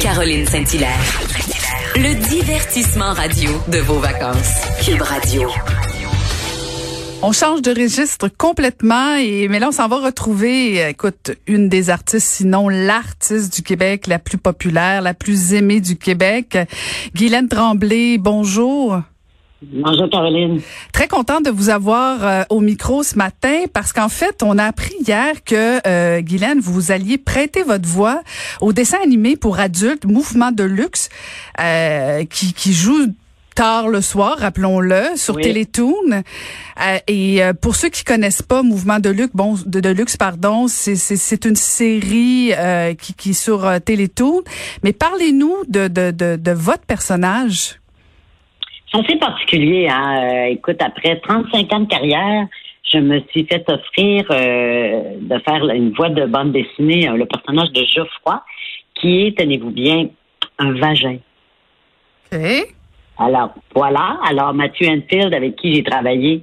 Caroline Saint-Hilaire. Le divertissement radio de vos vacances. Cube Radio. On change de registre complètement et mais là on s'en va retrouver écoute une des artistes sinon l'artiste du Québec la plus populaire, la plus aimée du Québec, Guylaine Tremblay. Bonjour. Bonjour Caroline. Très contente de vous avoir euh, au micro ce matin parce qu'en fait, on a appris hier que euh, Guylaine, vous alliez prêter votre voix au dessin animé pour adultes Mouvement de luxe euh, qui, qui joue tard le soir, rappelons-le, sur Télétoon. Euh, et euh, pour ceux qui connaissent pas Mouvement de luxe, bon, de, de luxe, pardon, c'est une série euh, qui, qui est sur Télétoon. Mais parlez-nous de, de, de, de, votre personnage. C'est assez particulier. Hein? écoute, après 35 ans de carrière, je me suis fait offrir de faire une voix de bande dessinée, le personnage de Geoffroy, qui est, tenez-vous bien, un vagin. Okay. Alors, voilà. Alors, Mathieu Enfield, avec qui j'ai travaillé,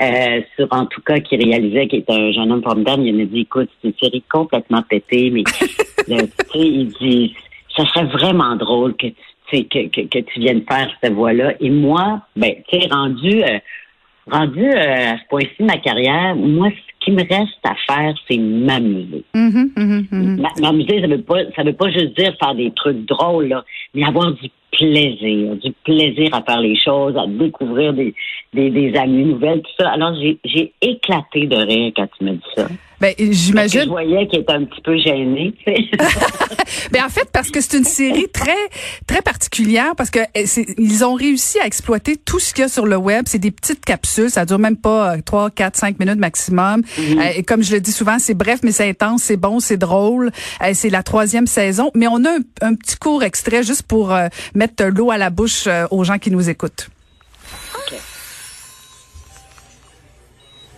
euh, sur en tout cas, qui réalisait, qui est un jeune homme formidable, il m'a dit, écoute, c'est une série complètement pétée, mais le, il dit, ça serait vraiment drôle que tu, que, que, que, tu viennes faire cette voix-là. Et moi, ben, tu sais, rendu, euh, rendu euh, à ce point-ci de ma carrière, moi, ce qui me reste à faire, c'est m'amuser. Mm-hmm, m'amuser, ça veut pas, ça veut pas juste dire faire des trucs drôles, là, mais avoir du plaisir, du plaisir à faire les choses, à découvrir des, des, des amis nouvelles, tout ça. Alors, j'ai éclaté de rire quand tu m'as dit ça. Ben, j'imagine. Je voyais qu'il était un petit peu gêné. Ben, en fait, parce que c'est une série très, très particulière, parce que eh, ils ont réussi à exploiter tout ce qu'il y a sur le web. C'est des petites capsules, ça dure même pas euh, trois, quatre, cinq minutes maximum. Mm-hmm. Euh, et comme je le dis souvent, c'est bref, mais c'est intense, c'est bon, c'est drôle. Euh, c'est la troisième saison, mais on a un, petit court extrait juste pour mettre l'eau à la bouche aux gens qui nous écoutent.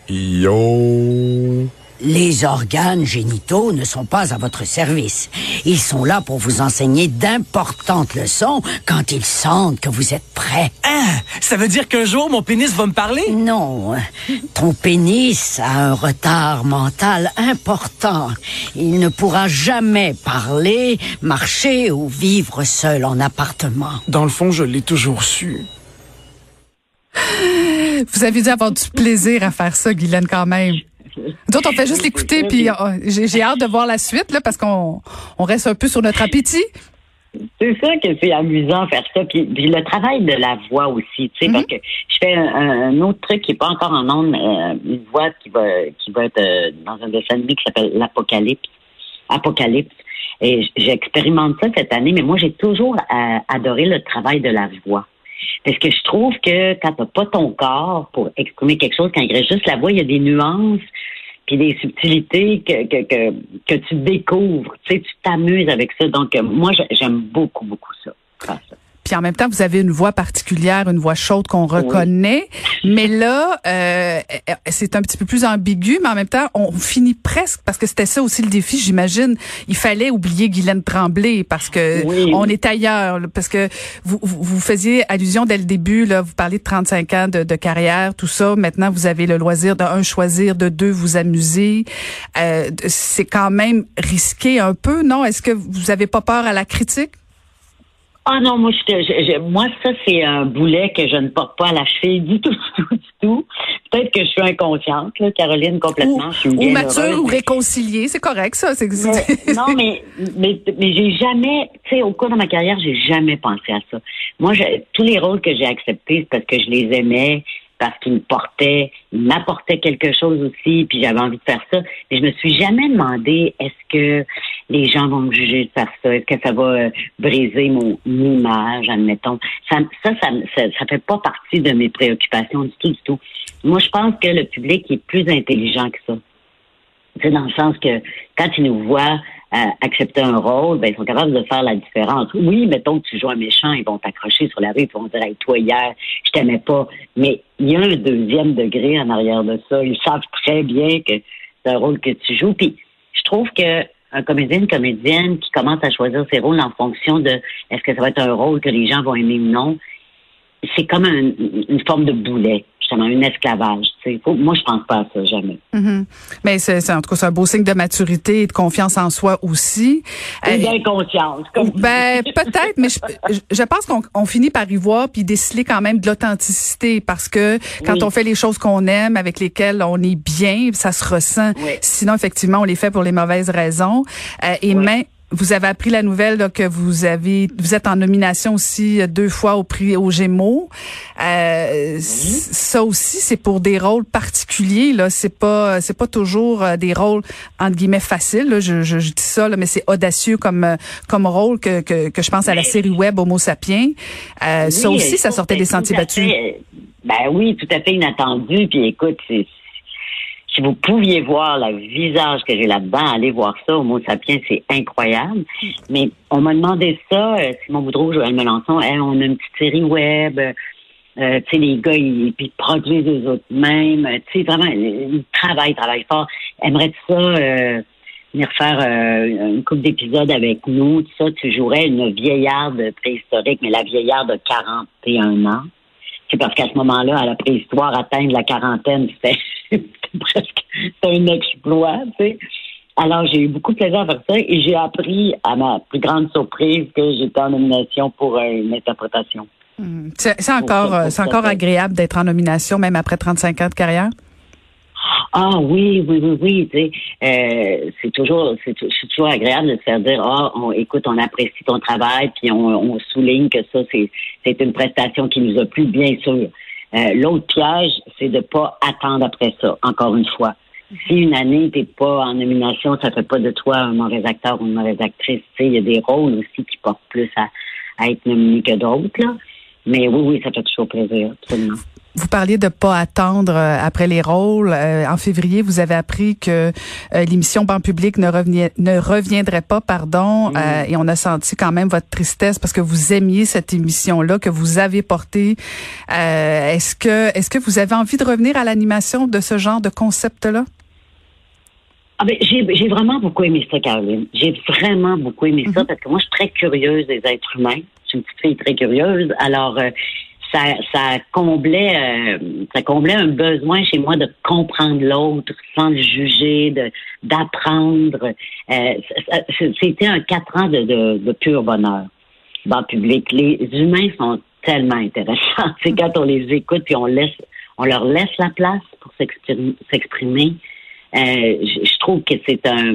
Yo. Les organes génitaux ne sont pas à votre service. Ils sont là pour vous enseigner d'importantes leçons quand ils sentent que vous êtes prêt. Hein? Ça veut dire qu'un jour, mon pénis va me parler? Non. Ton pénis a un retard mental important. Il ne pourra jamais parler, marcher ou vivre seul en appartement. Dans le fond, je l'ai toujours su. Vous avez dû avoir du plaisir à faire ça, Guylaine, quand même. D'autres, on fait juste l'écouter, puis euh, j'ai hâte de voir la suite, là, parce qu'on on reste un peu sur notre appétit. C'est ça que c'est amusant faire ça. Puis, le travail de la voix aussi, tu sais, parce mm-hmm. que je fais un, autre truc qui est pas encore en ondes, euh, une voix qui va qui va être euh, dans un dessin animé qui s'appelle l'Apocalypse. Apocalypse. Et j'expérimente ça cette année, mais moi j'ai toujours adoré le travail de la voix. Parce que je trouve que quand t'as pas ton corps pour exprimer quelque chose, quand il reste juste la voix, il y a des nuances puis des subtilités que, que, que, que tu découvres. Tu sais, tu t'amuses avec ça. Donc, moi, j'aime beaucoup, beaucoup ça. Puis en même temps, vous avez une voix particulière, une voix chaude qu'on reconnaît. Mais là, euh, c'est un petit peu plus ambigu, mais en même temps, on finit presque parce que c'était ça aussi le défi, j'imagine. Il fallait oublier Guylaine Tremblay parce que on est ailleurs. Parce que vous, vous, faisiez allusion dès le début, là, vous parlez de 35 ans de, de carrière, tout ça. Maintenant, vous avez le loisir de un choisir, de deux vous amuser. Euh, c'est quand même risqué un peu, non? Est-ce que vous avez pas peur à la critique? Ah non, moi, je, moi ça, c'est un boulet que je ne porte pas à la cheville du tout, du tout, du tout. Peut-être que je suis inconsciente, là, Caroline, complètement. Ou, mature ou réconciliée, c'est correct, ça. non, mais, mais, mais j'ai jamais, tu sais, au cours de ma carrière, j'ai jamais pensé à ça. Moi, tous les rôles que j'ai acceptés, c'est parce que je les aimais, parce qu'ils me portaient, ils m'apportaient quelque chose aussi, puis j'avais envie de faire ça. Mais je me suis jamais demandé est-ce que les gens vont me juger de faire ça, est-ce que ça va euh, briser mon image, admettons? Ça, ça, ça, fait pas partie de mes préoccupations du tout, du tout. Moi, je pense que le public est plus intelligent que ça. C'est dans le sens que quand ils nous accepter un rôle, ben, ils sont capables de faire la différence. Oui, mettons que tu joues un méchant, ils vont t'accrocher sur la rue, ils vont dire, toi, hier, je t'aimais pas. Mais il y a un deuxième degré en arrière de ça. Ils savent très bien que c'est un rôle que tu joues. Puis, je trouve que un comédien, une comédienne qui commence à choisir ses rôles en fonction de est-ce que ça va être un rôle que les gens vont aimer ou non, c'est comme un- une forme de boulet, justement, un esclavage. tu sais. Faut- moi, je pense pas à ça, jamais. Mhm. Mais c'est, en tout cas, c'est un beau signe de maturité et de confiance en soi aussi. Et Euh, d'inconscience. Comme Ben peut-être, mais je, je- pense qu'on on finit par y voir puis déceler quand même de l'authenticité parce que quand Oui. on fait les choses qu'on aime, avec lesquelles on est bien, ça se ressent. Oui. Sinon, effectivement, on les fait pour les mauvaises raisons. Euh, et Oui. Vous avez appris la nouvelle là, que vous avez, vous êtes en nomination aussi euh, deux fois au prix aux Gémeaux. Euh, Ça aussi, c'est pour des rôles particuliers. Là, c'est pas, c'est pas toujours euh, des rôles entre guillemets faciles. là. Je, je, je dis ça, là, mais c'est audacieux comme euh, comme rôle que, que que je pense à la série web Homo sapiens. Euh, ça aussi, ça sortait des sentiers battus. fait, Ben oui, tout à fait inattendu. Puis écoute, c'est- si vous pouviez voir le visage que j'ai là-dedans, allez voir ça. Homo sapiens, c'est incroyable. Mais on m'a demandé ça, euh, Simon Boudreau, Joël Melançon, Hey, on a une petite série web. euh, euh, tu sais, les gars, ils, ils produisent eux autres mêmes. euh, Tu sais, vraiment, ils travaillent, travaillent fort. Aimerais-tu ça euh, venir faire euh, une couple d'épisodes avec nous? Tout ça, tu jouerais une vieillarde préhistorique, mais la vieillarde de 41 ans. C'est parce qu'à ce moment-là, à la préhistoire, atteindre la quarantaine, c'était presque un exploit, tu sais. Alors, j'ai eu beaucoup de plaisir à faire ça et j'ai appris, à ma plus grande surprise, que j'étais en nomination pour une interprétation. Hmm. C'est encore, c'est encore agréable d'être en nomination, même après 35 ans de carrière? Ah oui, oui, oui, oui, tu sais, euh, c'est toujours, c'est tou- c'est toujours agréable de se faire dire, ah, on, écoute, on apprécie ton travail, puis on, on souligne que ça, c'est, c'est une prestation qui nous a plu, bien sûr. Euh, l'autre piège, c'est de pas attendre après ça, encore une fois. Si une année t'es pas en nomination, ça fait pas de toi un mauvais acteur ou une mauvaise actrice. Tu il y a des rôles aussi qui portent plus à, à être nominé que d'autres. Mais oui, oui, ça fait toujours plaisir, absolument. Vous parliez de pas attendre euh, après les rôles. Euh, en février, vous avez appris que euh, l'émission Banc public ne, revenait, ne reviendrait pas, pardon, euh, et on a senti quand même votre tristesse parce que vous aimiez cette émission-là que vous avez portée. Euh, est-ce que est-ce que vous avez envie de revenir à l'animation de ce genre de concept-là? Ah ben, j'ai, j'ai vraiment beaucoup aimé ça, Caroline. J'ai vraiment beaucoup aimé ça parce que moi, je suis très curieuse des êtres humains. Je suis une petite fille très curieuse. Alors, euh, ça, ça comblait, euh, ça comblait un besoin chez moi de comprendre l'autre sans le juger, de d'apprendre. Euh, c'était un quatre ans de, de, de pur bonheur dans le public. Les humains sont tellement intéressants. C'est quand on les écoute puis on laisse, on leur laisse la place pour s'exprimer. s'exprimer. Euh, je, je trouve que c'est un,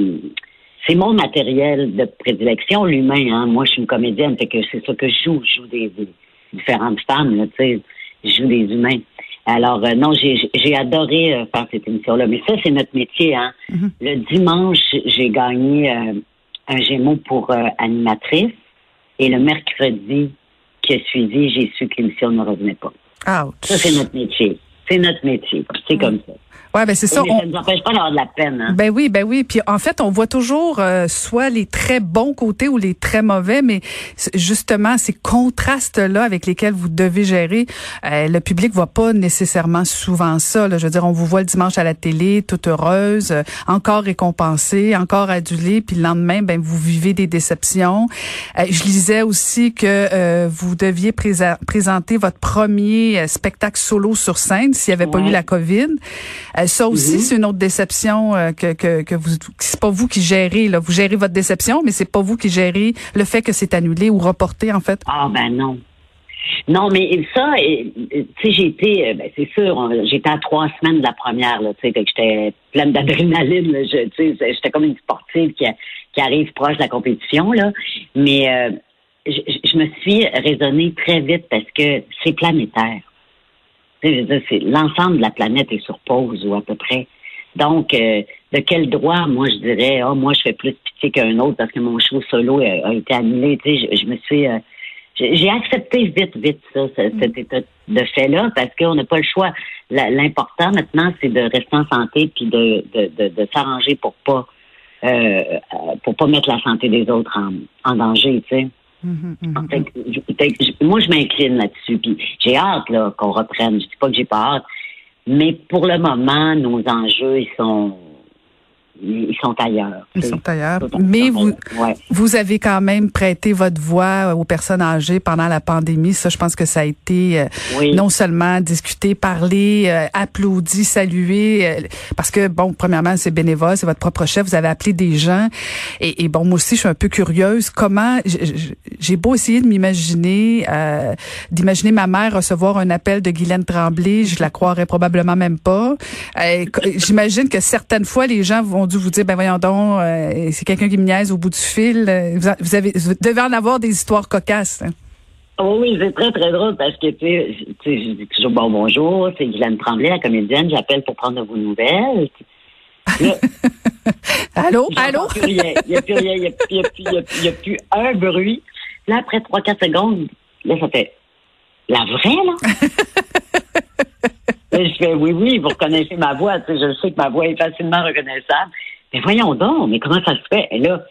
c'est mon matériel de prédilection, l'humain. Hein. Moi, je suis une comédienne, fait que c'est ça que je joue. Je joue des, des différentes femmes, là, tu sais. Je joue des humains. Alors, euh, non, j'ai j'ai adoré euh, faire cette émission-là. Mais ça, c'est notre métier. Hein. Mhm. Le dimanche, j'ai gagné euh, un Gémeaux pour animatrice. Et le mercredi qui a suivi, j'ai su que l'émission ne revenait pas. Ouch. Ça, c'est notre métier. C'est notre métier. C'est comme ça. Ouais, ben c'est ça. Mais on- ça ne nous empêche pas d'avoir de la peine. Hein. Ben oui, ben oui. Puis en fait, on voit toujours euh, soit les très bons côtés ou les très mauvais, mais justement ces contrastes-là avec lesquels vous devez gérer, euh, le public voit pas nécessairement souvent ça. là. Je veux dire, on vous voit le dimanche à la télé, toute heureuse, euh, encore récompensée, encore adulée, puis le lendemain, ben vous vivez des déceptions. Euh, je lisais aussi que euh, vous deviez présenter votre premier euh, spectacle solo sur scène s'il n'y avait pas eu la COVID. Euh, ça aussi, Mhm. c'est une autre déception euh, que que que vous c'est pas vous qui gérez là, vous gérez votre déception, mais c'est pas vous qui gérez le fait que c'est annulé ou reporté en fait. Ah ben non. Non, mais ça, tu sais, j'ai été, euh, ben, c'est sûr, j'étais à trois semaines de la première, là, tu sais, que j'étais pleine d'adrénaline, tu sais, j'étais comme une sportive qui, qui arrive proche de la compétition, là, mais euh, je me suis raisonnée très vite parce que c'est planétaire. Tu sais, je veux dire, c'est l'ensemble de la planète est sur pause ou à peu près. Donc, euh, de quel droit, moi, je dirais, ah, moi, je fais plus pitié qu'un autre parce que mon show solo a, a été annulé. Tu sais, je, je me suis, euh, j'ai accepté vite, vite ça, ce- cet état de fait-là, parce qu'on n'a pas le choix. L'important maintenant, c'est de rester en santé puis de, de, de, de s'arranger pour pas euh, euh, pour pas mettre la santé des autres en, en danger, tu sais. Mhm, mhm. Fait moi, je m'incline là-dessus. Puis j'ai hâte là, qu'on reprenne. Je dis pas que j'ai pas hâte. Mais pour le moment, nos enjeux, ils sont ils sont ailleurs. Ils sont ailleurs. Mais vous, vous avez quand même prêté votre voix aux personnes âgées pendant la pandémie. Ça, je pense que ça a été euh, non seulement discuté, parlé, euh, applaudi, salué, euh, parce que, bon, premièrement, c'est bénévole, c'est votre propre chef, vous avez appelé des gens. Et, et bon, moi aussi, je suis un peu curieuse. Comment, j'ai beau essayer de m'imaginer, d'imaginer ma mère recevoir un appel de Guylaine Tremblay, je la croirais probablement même pas. J'imagine que certaines fois, les gens vont dû vous dire, ben voyons donc, euh, c'est quelqu'un qui me niaise au bout du fil. Euh, vous, avez, devez en avoir des histoires cocasses. Hein. Oh oui, c'est très, très drôle parce que, tu sais, je dis toujours bon bonjour, c'est Guylaine Tremblay, la comédienne, j'appelle pour prendre vos nouvelles. allô, allô? Il n'y a plus rien, il n'y a, a, plus un bruit. Là, après 3-4 secondes, là, ça fait la vraie, là? je fais oui, oui, vous reconnaissez ma voix. Tu sais, je sais que ma voix est facilement reconnaissable. Mais voyons donc, mais comment ça se fait? Et là,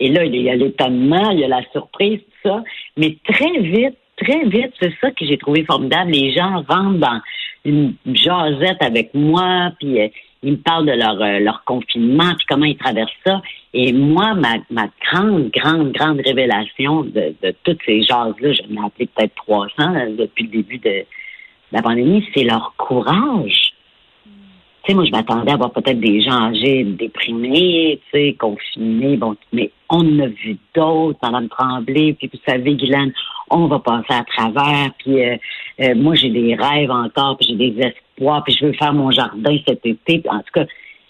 et là, il y a l'étonnement, il y a la surprise, tout ça. Mais très vite, très vite, c'est ça que j'ai trouvé formidable. Les gens rentrent dans une jasette avec moi, puis euh, ils me parlent de leur, euh, leur confinement, puis comment ils traversent ça. Et moi, ma, ma grande, grande, grande révélation de, toutes ces jases-là, je l'ai appelé peut-être 300 depuis le début de, la pandémie, c'est leur courage. Tu sais, moi, je m'attendais à voir peut-être des gens âgés, déprimés, tu sais, confinés, bon, mais on en a vu d'autres, Madame Tremblay, puis vous savez, Guylaine, on va passer à travers, puis euh, euh, moi, j'ai des rêves encore, puis j'ai des espoirs, puis je veux faire mon jardin cet été. En tout cas,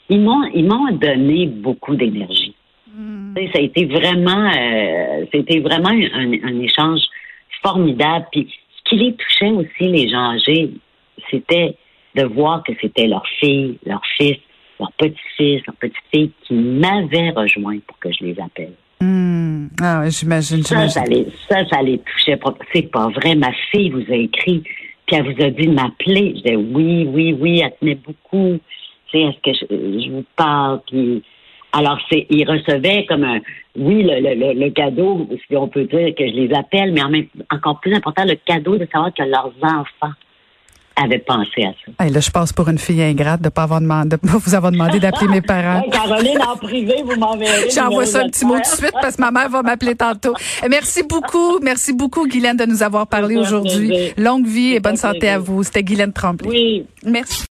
ils m'ont, ils m'ont donné beaucoup d'énergie. Mm. Tu sais, ça a été vraiment, euh, c'était vraiment un, un échange formidable. Puis qui les touchait aussi, les gens âgés, c'était de voir que c'était leur fille, leur fils, leur petit-fils, leur petite-fille qui m'avaient rejoint pour que je les appelle. Hmm. Ah j'imagine, ça, ça, les, ça, ça les touchait. C'est pas vrai. Ma fille vous a écrit, puis elle vous a dit de m'appeler. Je disais oui, oui, oui, elle tenait beaucoup. Tu sais, est-ce que je, je vous parle? Puis alors, c'est, ils recevaient comme un, oui, le, le, le, cadeau, si on peut dire que je les appelle, mais en même, encore plus important, le cadeau de savoir que leurs enfants avaient pensé à ça. Hey, là, je passe pour une fille ingrate de pas avoir demandé, de pas vous avoir demandé d'appeler mes parents. Caroline, en privé, vous m'enverrez. J'envoie ça un petit mot tout de suite parce que ma mère va m'appeler tantôt. Merci beaucoup, merci beaucoup, Guylaine, de nous avoir parlé aujourd'hui. Longue vie et bonne santé à vous. C'était Guylaine Tremblay. Oui. Merci.